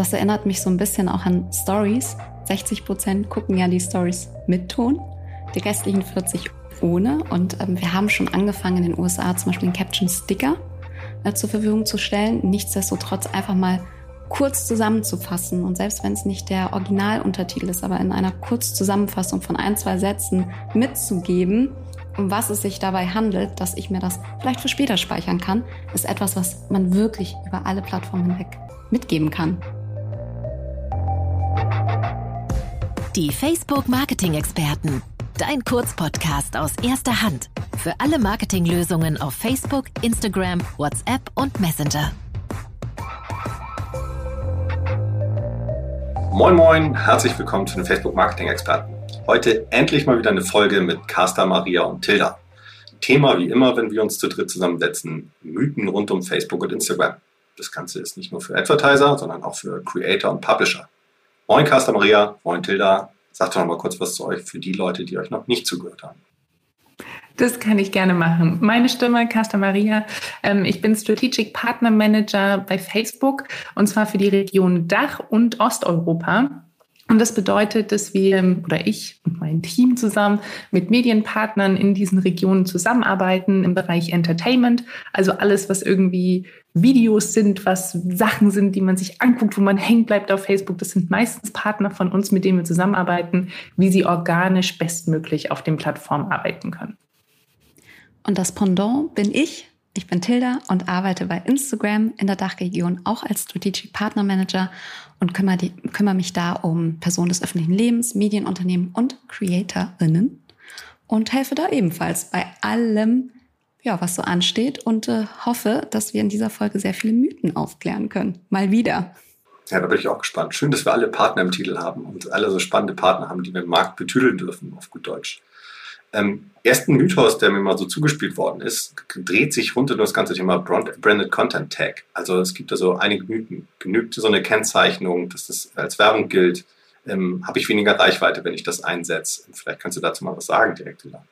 das erinnert mich so ein bisschen auch an Stories. 60 Prozent gucken ja die Stories mit Ton, die restlichen 40 ohne. Und ähm, wir haben schon angefangen in den USA zum Beispiel den Caption Sticker äh, zur Verfügung zu stellen. Nichtsdestotrotz einfach mal kurz zusammenzufassen und selbst wenn es nicht der Originaluntertitel ist, aber in einer Kurzzusammenfassung von ein, zwei Sätzen mitzugeben, um was es sich dabei handelt, dass ich mir das vielleicht für später speichern kann, ist etwas, was man wirklich über alle Plattformen hinweg mitgeben kann. Die Facebook Marketing Experten. Dein Kurzpodcast aus erster Hand. Für alle Marketinglösungen auf Facebook, Instagram, WhatsApp und Messenger. Moin Moin, herzlich willkommen zu den Facebook Marketing Experten. Heute endlich mal wieder eine Folge mit Carsta, Maria und Tilda. Thema wie immer, wenn wir uns zu dritt zusammensetzen, Mythen rund um Facebook und Instagram. Das Ganze ist nicht nur für Advertiser, sondern auch für Creator und Publisher. Moin Carsta Maria, moin Tilda. Sagt doch noch mal kurz was zu euch für die Leute, die euch noch nicht zugehört haben. Das kann ich gerne machen. Meine Stimme, Carsta Maria. Ähm, ich bin Strategic Partner Manager bei Facebook und zwar für die Region Dach und Osteuropa. Und das bedeutet, dass wir oder ich und mein Team zusammen mit Medienpartnern in diesen Regionen zusammenarbeiten im Bereich Entertainment. Also alles, was irgendwie Videos sind, was Sachen sind, die man sich anguckt, wo man hängen bleibt auf Facebook. Das sind meistens Partner von uns, mit denen wir zusammenarbeiten, wie sie organisch bestmöglich auf den Plattformen arbeiten können. Und das Pendant bin ich. Ich bin Tilda und arbeite bei Instagram in der Dachregion auch als Strategic Partner Manager und kümmere, die, kümmere mich da um Personen des öffentlichen Lebens, Medienunternehmen und CreatorInnen und helfe da ebenfalls bei allem, ja, was so ansteht und äh, hoffe, dass wir in dieser Folge sehr viele Mythen aufklären können. Mal wieder. Ja, da bin ich auch gespannt. Schön, dass wir alle Partner im Titel haben und alle so spannende Partner haben, die wir im Markt betüdeln dürfen, auf gut Deutsch. Ähm, ersten Mythos, der mir mal so zugespielt worden ist, dreht sich rund um das ganze Thema Branded Content Tag. Also es gibt da so einige Mythen. Genügt so eine Kennzeichnung, dass das als Werbung gilt? Ähm, Habe ich weniger Reichweite, wenn ich das einsetze? Vielleicht kannst du dazu mal was sagen, direkt, Lila.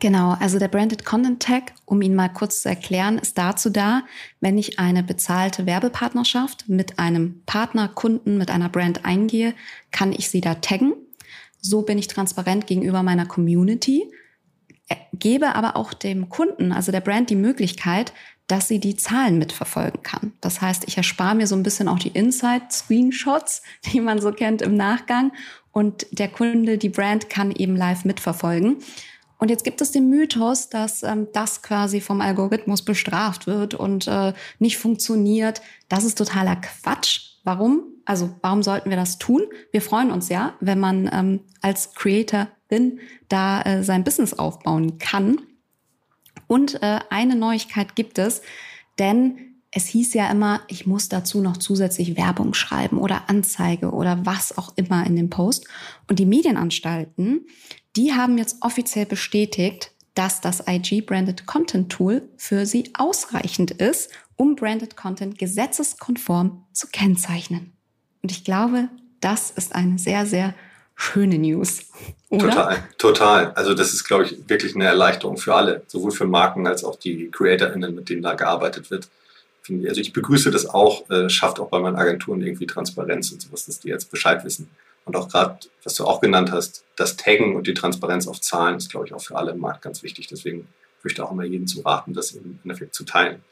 Genau, also der Branded Content Tag, um ihn mal kurz zu erklären, ist dazu da, wenn ich eine bezahlte Werbepartnerschaft mit einem Partner, Kunden, mit einer Brand eingehe, kann ich sie da taggen so bin ich transparent gegenüber meiner Community, äh, gebe aber auch dem Kunden, also der Brand, die Möglichkeit, dass sie die Zahlen mitverfolgen kann. Das heißt, ich erspare mir so ein bisschen auch die Inside-Screenshots, die man so kennt im Nachgang. Und der Kunde, die Brand kann eben live mitverfolgen. Und jetzt gibt es den Mythos, dass ähm, das quasi vom Algorithmus bestraft wird und äh, nicht funktioniert. Das ist totaler Quatsch. Warum? Also warum sollten wir das tun? Wir freuen uns ja, wenn man ähm, als Creatorin da äh, sein Business aufbauen kann. Und äh, eine Neuigkeit gibt es, denn es hieß ja immer, ich muss dazu noch zusätzlich Werbung schreiben oder Anzeige oder was auch immer in dem Post. Und die Medienanstalten, die haben jetzt offiziell bestätigt, dass das IG Branded Content Tool für sie ausreichend ist, um Branded Content gesetzeskonform zu kennzeichnen. Und ich glaube, das ist eine sehr, sehr schöne News. Oder? Total, total. Also das ist, glaube ich, wirklich eine Erleichterung für alle, sowohl für Marken als auch die CreatorInnen, mit denen da gearbeitet wird. Also ich begrüße das auch, äh, schafft auch bei meinen Agenturen irgendwie Transparenz und sowas, dass die jetzt Bescheid wissen. Und auch gerade, was du auch genannt hast, das Taggen und die Transparenz auf Zahlen ist, glaube ich, auch für alle im Markt ganz wichtig. Deswegen würde ich da auch immer jedem zu raten, das im Endeffekt zu teilen.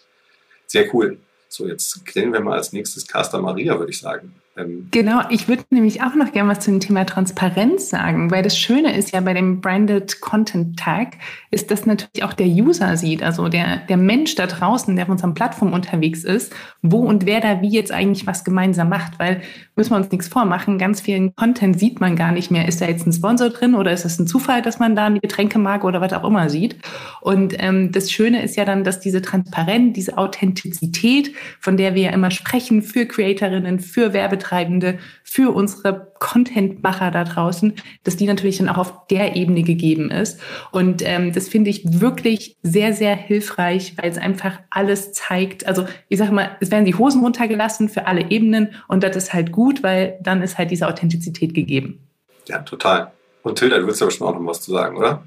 Sehr cool. So, jetzt grillen wir mal als nächstes Casta Maria, würde ich sagen. Genau, ich würde nämlich auch noch gerne was zu dem Thema Transparenz sagen, weil das Schöne ist ja bei dem Branded Content Tag, ist, dass natürlich auch der User sieht, also der, der Mensch da draußen, der auf unserer Plattform unterwegs ist, wo und wer da wie jetzt eigentlich was gemeinsam macht, weil müssen wir uns nichts vormachen, ganz vielen Content sieht man gar nicht mehr. Ist da jetzt ein Sponsor drin oder ist es ein Zufall, dass man da eine Getränkemarke oder was auch immer sieht? Und ähm, das Schöne ist ja dann, dass diese Transparenz, diese Authentizität, von der wir ja immer sprechen, für Creatorinnen, für Werbetreibende, Werbetreibende, für unsere Contentmacher da draußen, dass die natürlich dann auch auf der Ebene gegeben ist. Und ähm, das finde ich wirklich sehr, sehr hilfreich, weil es einfach alles zeigt. Also ich sage mal, es werden die Hosen runtergelassen für alle Ebenen und das ist halt gut, weil dann ist halt diese Authentizität gegeben. Ja, total. Und Tilda, du willst aber schon auch noch was zu sagen, oder?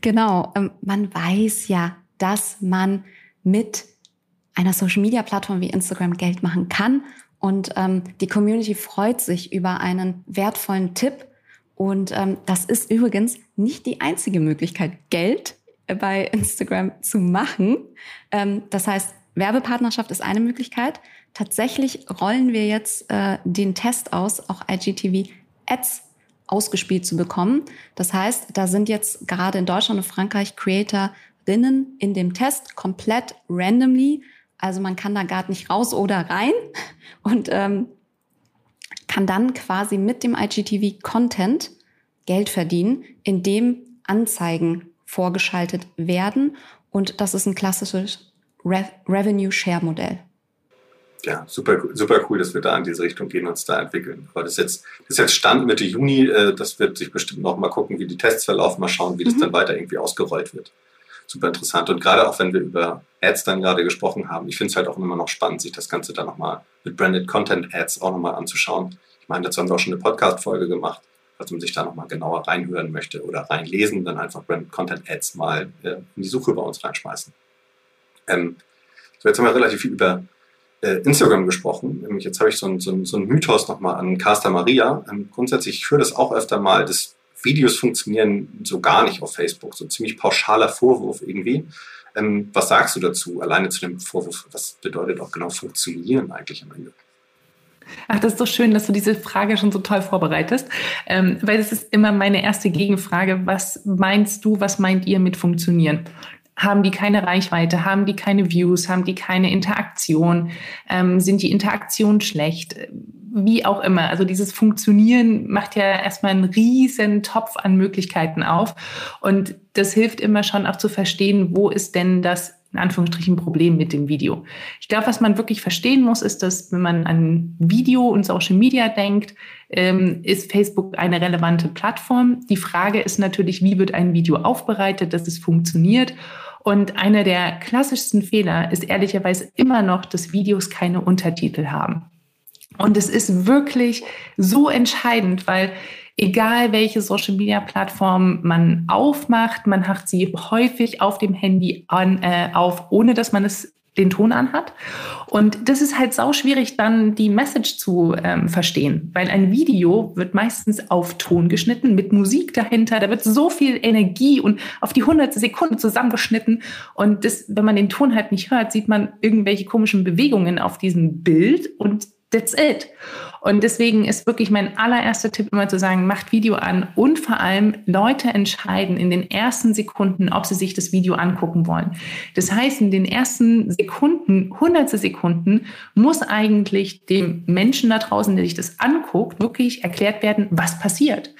Genau. Ähm, man weiß ja, dass man mit einer Social-Media-Plattform wie Instagram Geld machen kann. Und ähm, die Community freut sich über einen wertvollen Tipp. Und ähm, das ist übrigens nicht die einzige Möglichkeit, Geld bei Instagram zu machen. Ähm, das heißt, Werbepartnerschaft ist eine Möglichkeit. Tatsächlich rollen wir jetzt äh, den Test aus, auch IGTV Ads ausgespielt zu bekommen. Das heißt, da sind jetzt gerade in Deutschland und Frankreich Creatorinnen in dem Test komplett randomly. Also man kann da gar nicht raus oder rein und ähm, kann dann quasi mit dem IGTV-Content Geld verdienen, indem Anzeigen vorgeschaltet werden. Und das ist ein klassisches Re Revenue Share Modell. Ja, super, super cool, dass wir da in diese Richtung gehen und uns da entwickeln. Aber das ist jetzt, das ist jetzt Stand Mitte Juni. Äh, das wird sich bestimmt noch mal gucken, wie die Tests verlaufen, mal schauen, wie das mhm. dann weiter irgendwie ausgerollt wird. Super interessant. Und gerade auch wenn wir über Ads dann gerade gesprochen haben, ich finde es halt auch immer noch spannend, sich das Ganze dann nochmal mit Branded Content Ads auch nochmal anzuschauen. Ich meine, dazu haben wir auch schon eine Podcast-Folge gemacht falls man sich da nochmal genauer reinhören möchte oder reinlesen, dann einfach Brand Content Ads mal äh, in die Suche bei uns reinschmeißen. Ähm, so, jetzt haben wir relativ viel über äh, Instagram gesprochen. Jetzt habe ich so einen so so ein Mythos nochmal an Casta Maria. Ähm, grundsätzlich, ich höre das auch öfter mal, dass Videos funktionieren so gar nicht auf Facebook. So ein ziemlich pauschaler Vorwurf irgendwie. Ähm, was sagst du dazu, alleine zu dem Vorwurf? Was bedeutet auch genau funktionieren eigentlich am Ende? Ach, das ist doch schön, dass du diese Frage schon so toll vorbereitest, ähm, weil das ist immer meine erste Gegenfrage. Was meinst du, was meint ihr mit funktionieren? Haben die keine Reichweite? Haben die keine Views? Haben die keine Interaktion? Ähm, sind die Interaktionen schlecht? Wie auch immer. Also dieses Funktionieren macht ja erstmal einen riesen Topf an Möglichkeiten auf. Und das hilft immer schon auch zu verstehen, wo ist denn das in Anführungsstrichen Problem mit dem Video. Ich glaube, was man wirklich verstehen muss, ist, dass wenn man an Video und Social Media denkt, ähm, ist Facebook eine relevante Plattform. Die Frage ist natürlich, wie wird ein Video aufbereitet, dass es funktioniert. Und einer der klassischsten Fehler ist ehrlicherweise immer noch, dass Videos keine Untertitel haben. Und es ist wirklich so entscheidend, weil egal welche Social Media Plattform man aufmacht, man hat sie häufig auf dem Handy an, äh, auf, ohne dass man es den Ton anhat. Und das ist halt sau schwierig, dann die Message zu ähm, verstehen, weil ein Video wird meistens auf Ton geschnitten mit Musik dahinter. Da wird so viel Energie und auf die hundertste Sekunde zusammengeschnitten. Und das, wenn man den Ton halt nicht hört, sieht man irgendwelche komischen Bewegungen auf diesem Bild und that's it. Und deswegen ist wirklich mein allererster Tipp immer zu sagen, macht Video an und vor allem Leute entscheiden in den ersten Sekunden, ob sie sich das Video angucken wollen. Das heißt, in den ersten Sekunden, hundertste Sekunden, muss eigentlich dem Menschen da draußen, der sich das anguckt, wirklich erklärt werden, was passiert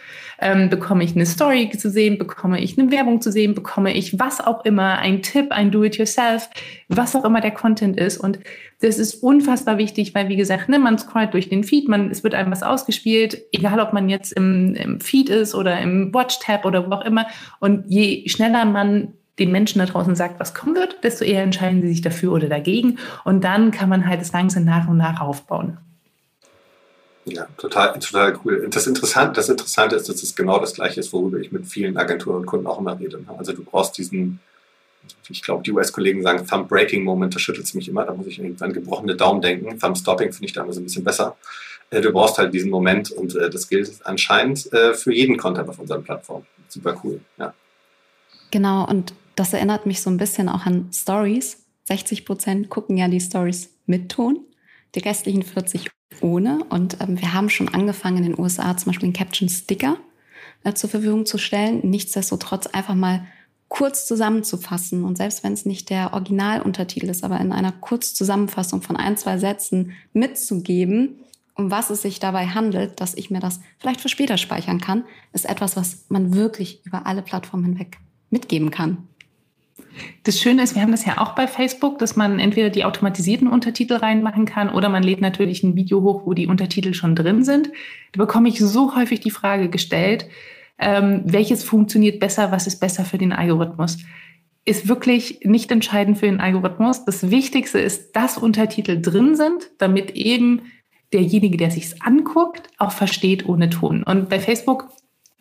ähm, bekomme ich eine Story zu sehen, bekomme ich eine Werbung zu sehen, bekomme ich was auch immer, ein Tipp, ein Do-it-yourself, was auch immer der Content ist. Und das ist unfassbar wichtig, weil wie gesagt, ne, man scrollt durch den Feed, man, es wird einem was ausgespielt, egal ob man jetzt im, im Feed ist oder im Watch-Tab oder wo auch immer. Und je schneller man den Menschen da draußen sagt, was kommen wird, desto eher entscheiden sie sich dafür oder dagegen. Und dann kann man halt das Ganze nach und nach aufbauen. Ja, total, total cool. Das Interessante, das Interessante ist, dass es genau das Gleiche ist, worüber ich mit vielen Agenturen und Kunden auch immer rede. Ne? Also du brauchst diesen, ich glaube, die US-Kollegen sagen Thumb-Breaking-Moment, da schüttelt es mich immer, da muss ich an gebrochene Daumen denken. Thumb-Stopping finde ich da immer so ein bisschen besser. Äh, du brauchst halt diesen Moment und äh, das gilt anscheinend äh, für jeden Content auf unseren Plattformen. Super cool, ja. Genau, und das erinnert mich so ein bisschen auch an Stories. 60 Prozent gucken ja die Stories mit Ton, die restlichen 40 ohne. Und ähm, wir haben schon angefangen in den USA zum Beispiel den Caption Sticker äh, zur Verfügung zu stellen. Nichtsdestotrotz einfach mal kurz zusammenzufassen und selbst wenn es nicht der Originaluntertitel ist, aber in einer Kurzzusammenfassung von ein, zwei Sätzen mitzugeben, um was es sich dabei handelt, dass ich mir das vielleicht für später speichern kann, ist etwas, was man wirklich über alle Plattformen hinweg mitgeben kann. Das Schöne ist, wir haben das ja auch bei Facebook, dass man entweder die automatisierten Untertitel reinmachen kann oder man lädt natürlich ein Video hoch, wo die Untertitel schon drin sind. Da bekomme ich so häufig die Frage gestellt, ähm, welches funktioniert besser, was ist besser für den Algorithmus. Ist wirklich nicht entscheidend für den Algorithmus. Das Wichtigste ist, dass Untertitel drin sind, damit eben derjenige, der sich's anguckt, auch versteht ohne Ton. Und bei Facebook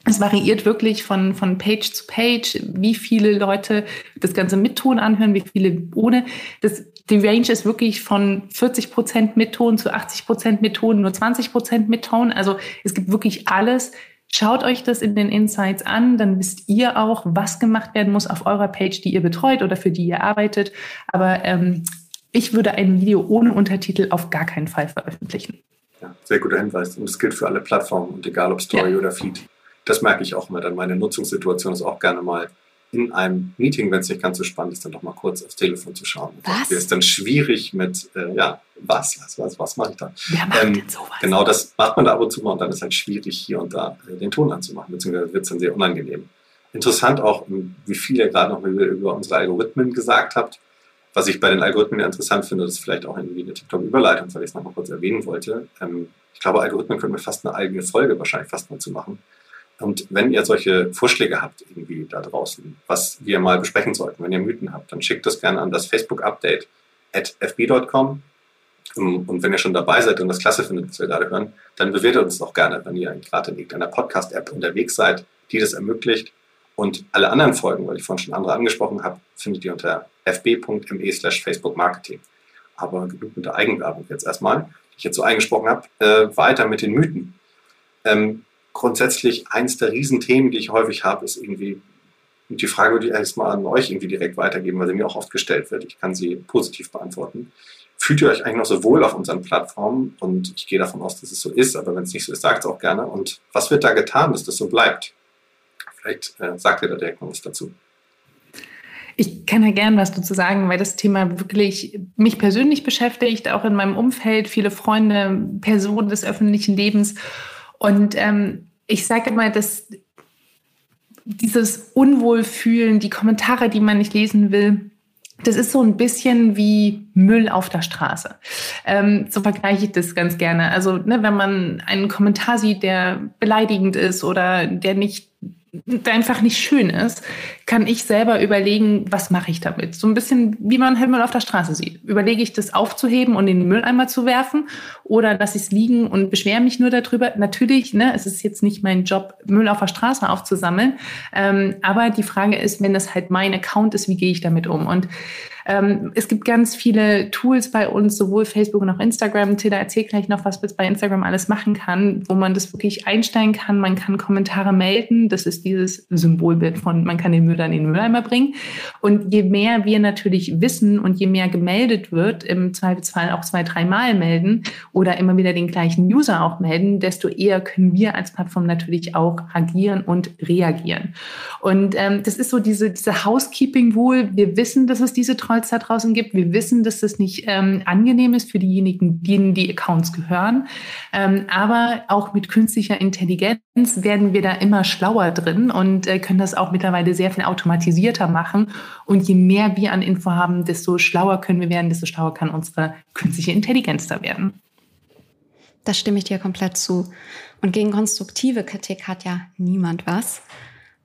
Es variiert wirklich von, von Page zu Page, wie viele Leute das Ganze mit Ton anhören, wie viele ohne. Das, die Range ist wirklich von 40 Prozent mit Ton zu 80 Prozent mit Ton, nur 20 Prozent mit Ton. Also es gibt wirklich alles. Schaut euch das in den Insights an, dann wisst ihr auch, was gemacht werden muss auf eurer Page, die ihr betreut oder für die ihr arbeitet. Aber ähm, ich würde ein Video ohne Untertitel auf gar keinen Fall veröffentlichen. Ja, sehr guter Hinweis. Und das gilt für alle Plattformen und egal ob Story ja. oder Feed. Das merke ich auch immer. Dann meine Nutzungssituation ist auch gerne mal in einem Meeting, wenn es nicht ganz so spannend ist, dann doch mal kurz aufs Telefon zu schauen. Was? ist dann schwierig mit, äh, ja, was, was, was, was mache ich da? Wer macht ähm, denn sowas? Genau, das macht man da ab und zu mal und dann ist halt schwierig, hier und da äh, den Ton anzumachen, beziehungsweise wird es dann sehr unangenehm. Interessant auch, wie viel ihr gerade noch über unsere Algorithmen gesagt habt. Was ich bei den Algorithmen interessant finde, das ist vielleicht auch irgendwie eine TikTok-Überleitung, weil ich es noch mal kurz erwähnen wollte. Ähm, ich glaube, Algorithmen können wir fast eine eigene Folge wahrscheinlich fast mal zu machen und wenn ihr solche Vorschläge habt, irgendwie da draußen, was wir mal besprechen sollten, wenn ihr Mythen habt, dann schickt das gerne an das Facebook-Update at fb.com. Und wenn ihr schon dabei seid und das klasse findet, was wir gerade hören, dann bewertet uns auch gerne, wenn ihr gerade in irgendeiner Podcast-App unterwegs seid, die das ermöglicht. Und alle anderen Folgen, weil ich vorhin schon andere angesprochen habe, findet ihr unter fb.me slash Facebook Marketing. Aber genug mit der Eigenwerbung jetzt erstmal, die ich jetzt so eingesprochen habe. Äh, weiter mit den Mythen. Ähm, grundsätzlich eins der Riesenthemen, die ich häufig habe, ist irgendwie, und die Frage würde ich erstmal an euch irgendwie direkt weitergeben, weil sie mir auch oft gestellt wird. Ich kann sie positiv beantworten. Fühlt ihr euch eigentlich noch so wohl auf unseren Plattformen? Und ich gehe davon aus, dass es so ist, aber wenn es nicht so ist, sagt es auch gerne. Und was wird da getan, dass das so bleibt? Vielleicht äh, sagt ihr da direkt noch was dazu. Ich kann ja gern was dazu sagen, weil das Thema wirklich mich persönlich beschäftigt, auch in meinem Umfeld, viele Freunde, Personen des öffentlichen Lebens. Und ähm, ich sage immer, dass dieses Unwohlfühlen, die Kommentare, die man nicht lesen will, das ist so ein bisschen wie Müll auf der Straße. Ähm, so vergleiche ich das ganz gerne. Also, ne, wenn man einen Kommentar sieht, der beleidigend ist oder der nicht einfach nicht schön ist, kann ich selber überlegen, was mache ich damit. So ein bisschen, wie man Himmel auf der Straße sieht. Überlege ich das aufzuheben und in den Mülleimer zu werfen oder lasse ich es liegen und beschwere mich nur darüber. Natürlich, ne, es ist jetzt nicht mein Job, Müll auf der Straße aufzusammeln. Ähm, aber die Frage ist, wenn das halt mein Account ist, wie gehe ich damit um? Und ähm, es gibt ganz viele Tools bei uns, sowohl Facebook und auch Instagram. Tilda erzählt gleich noch, was man bei Instagram alles machen kann, wo man das wirklich einstellen kann. Man kann Kommentare melden. Das ist dieses Symbolbild von, man kann den Müll in den Mülleimer bringen. Und je mehr wir natürlich wissen und je mehr gemeldet wird, im Zweifelsfall auch zwei, dreimal melden oder immer wieder den gleichen User auch melden, desto eher können wir als Plattform natürlich auch agieren und reagieren. Und ähm, das ist so diese, diese Housekeeping wohl. Wir wissen, dass es diese Trolls da draußen gibt. Wir wissen, dass das nicht ähm, angenehm ist für diejenigen, denen die Accounts gehören. Ähm, aber auch mit künstlicher Intelligenz werden wir da immer schlauer drin und äh, können das auch mittlerweile sehr viel automatisierter machen. Und je mehr wir an Info haben, desto schlauer können wir werden, desto schlauer kann unsere künstliche Intelligenz da werden. Da stimme ich dir komplett zu. Und gegen konstruktive Kritik hat ja niemand was.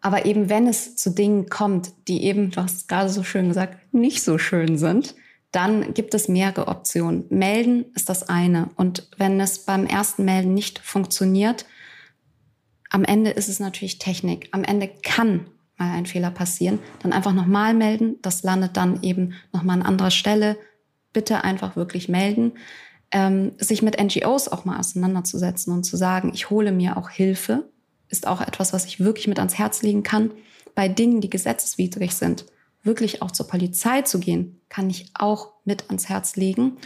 Aber eben wenn es zu Dingen kommt, die eben, du hast gerade so schön gesagt, nicht so schön sind, dann gibt es mehrere Optionen. Melden ist das eine. Und wenn es beim ersten Melden nicht funktioniert, am Ende ist es natürlich Technik. Am Ende kann mal ein Fehler passieren. Dann einfach nochmal melden. Das landet dann eben nochmal an anderer Stelle. Bitte einfach wirklich melden. Ähm, sich mit NGOs auch mal auseinanderzusetzen und zu sagen, ich hole mir auch Hilfe ist auch etwas, was ich wirklich mit ans Herz legen kann. Bei Dingen, die gesetzeswidrig sind, wirklich auch zur Polizei zu gehen, kann ich auch mit ans Herz legen.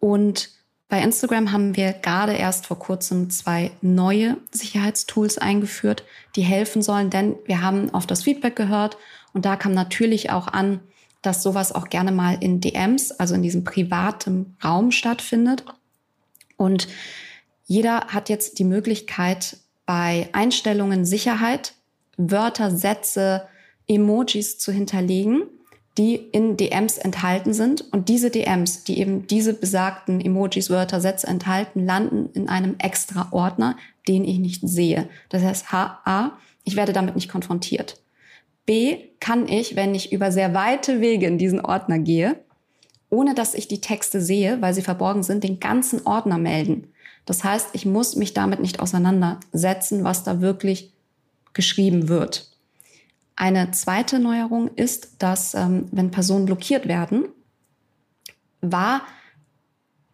Und bei Instagram haben wir gerade erst vor kurzem zwei neue Sicherheitstools eingeführt, die helfen sollen, denn wir haben auf das Feedback gehört und da kam natürlich auch an, dass sowas auch gerne mal in DMs, also in diesem privaten Raum stattfindet. Und jeder hat jetzt die Möglichkeit, bei Einstellungen Sicherheit Wörter, Sätze, Emojis zu hinterlegen, die in DMs enthalten sind. Und diese DMs, die eben diese besagten Emojis, Wörter, Sätze enthalten, landen in einem extra Ordner, den ich nicht sehe. Das heißt, A, ich werde damit nicht konfrontiert. B, kann ich, wenn ich über sehr weite Wege in diesen Ordner gehe, ohne dass ich die Texte sehe, weil sie verborgen sind, den ganzen Ordner melden. Das heißt, ich muss mich damit nicht auseinandersetzen, was da wirklich geschrieben wird. Eine zweite Neuerung ist, dass ähm, wenn Personen blockiert werden, war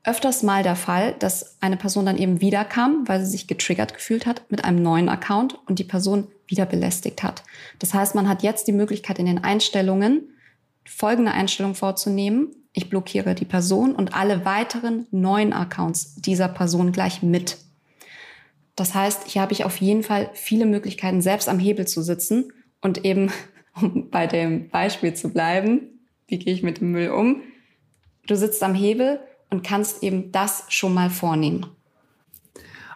öfters mal der Fall, dass eine Person dann eben wiederkam, weil sie sich getriggert gefühlt hat mit einem neuen Account und die Person wieder belästigt hat. Das heißt, man hat jetzt die Möglichkeit in den Einstellungen folgende Einstellung vorzunehmen. Ich blockiere die Person und alle weiteren neuen Accounts dieser Person gleich mit. Das heißt, hier habe ich auf jeden Fall viele Möglichkeiten, selbst am Hebel zu sitzen und eben, um bei dem Beispiel zu bleiben, wie gehe ich mit dem Müll um? Du sitzt am Hebel und kannst eben das schon mal vornehmen.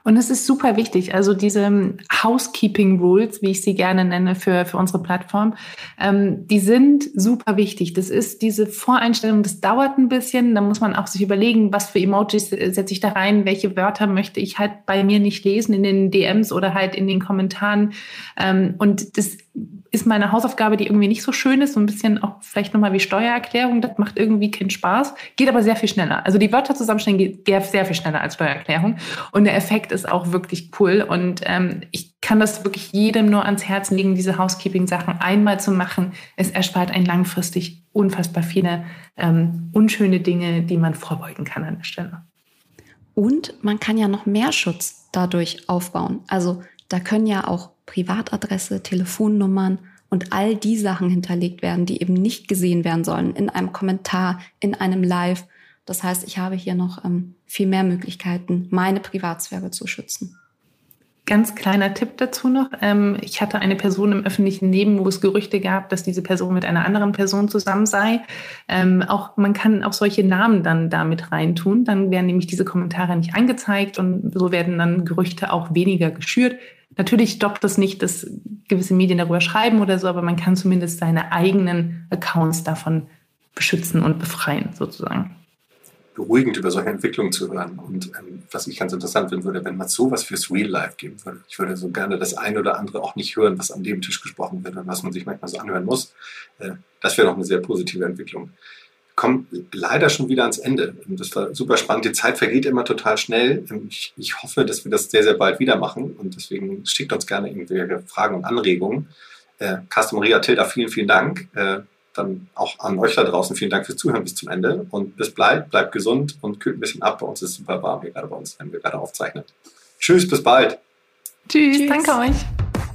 Und es ist super wichtig, also diese Housekeeping Rules, wie ich sie gerne nenne für, für unsere Plattform, ähm, die sind super wichtig. Das ist diese Voreinstellung, das dauert ein bisschen. Da muss man auch sich überlegen, was für Emojis setze ich da rein, welche Wörter möchte ich halt bei mir nicht lesen in den DMs oder halt in den Kommentaren. Ähm, und das ist meine Hausaufgabe, die irgendwie nicht so schön ist, so ein bisschen auch vielleicht nochmal wie Steuererklärung, das macht irgendwie keinen Spaß, geht aber sehr viel schneller. Also die Wörter zusammenstellen geht sehr viel schneller als Steuererklärung und der Effekt ist auch wirklich cool und ähm, ich kann das wirklich jedem nur ans Herz legen, diese Housekeeping-Sachen einmal zu machen. Es erspart einen langfristig unfassbar viele ähm, unschöne Dinge, die man vorbeugen kann an der Stelle. Und man kann ja noch mehr Schutz dadurch aufbauen. Also da können ja auch Privatadresse, Telefonnummern und all die Sachen hinterlegt werden, die eben nicht gesehen werden sollen in einem Kommentar, in einem Live. Das heißt, ich habe hier noch ähm, viel mehr Möglichkeiten, meine Privatsphäre zu schützen. Ganz kleiner Tipp dazu noch. Ähm, ich hatte eine Person im öffentlichen Leben, wo es Gerüchte gab, dass diese Person mit einer anderen Person zusammen sei. Ähm, auch man kann auch solche Namen dann damit reintun. Dann werden nämlich diese Kommentare nicht angezeigt und so werden dann Gerüchte auch weniger geschürt. Natürlich stoppt das nicht, dass gewisse Medien darüber schreiben oder so, aber man kann zumindest seine eigenen Accounts davon beschützen und befreien, sozusagen. Beruhigend über solche Entwicklungen zu hören. Und ähm, was ich ganz interessant finden würde, wenn man sowas fürs Real Life geben würde. Ich würde so gerne das eine oder andere auch nicht hören, was am Nebentisch gesprochen wird und was man sich manchmal so anhören muss. Äh, das wäre doch eine sehr positive Entwicklung kommen leider schon wieder ans Ende. Das war super spannend. Die Zeit vergeht immer total schnell. Ich, ich hoffe, dass wir das sehr, sehr bald wieder machen. Und deswegen schickt uns gerne irgendwelche Fragen und Anregungen. Äh, Carsten Maria Tilda, vielen, vielen Dank. Äh, dann auch an euch da draußen vielen Dank fürs Zuhören bis zum Ende. Und bis bald, bleibt gesund und kühlt ein bisschen ab. Bei uns ist super warm hier gerade bei uns, wenn wir gerade aufzeichnen. Tschüss, bis bald. Tschüss, Tschüss. danke euch.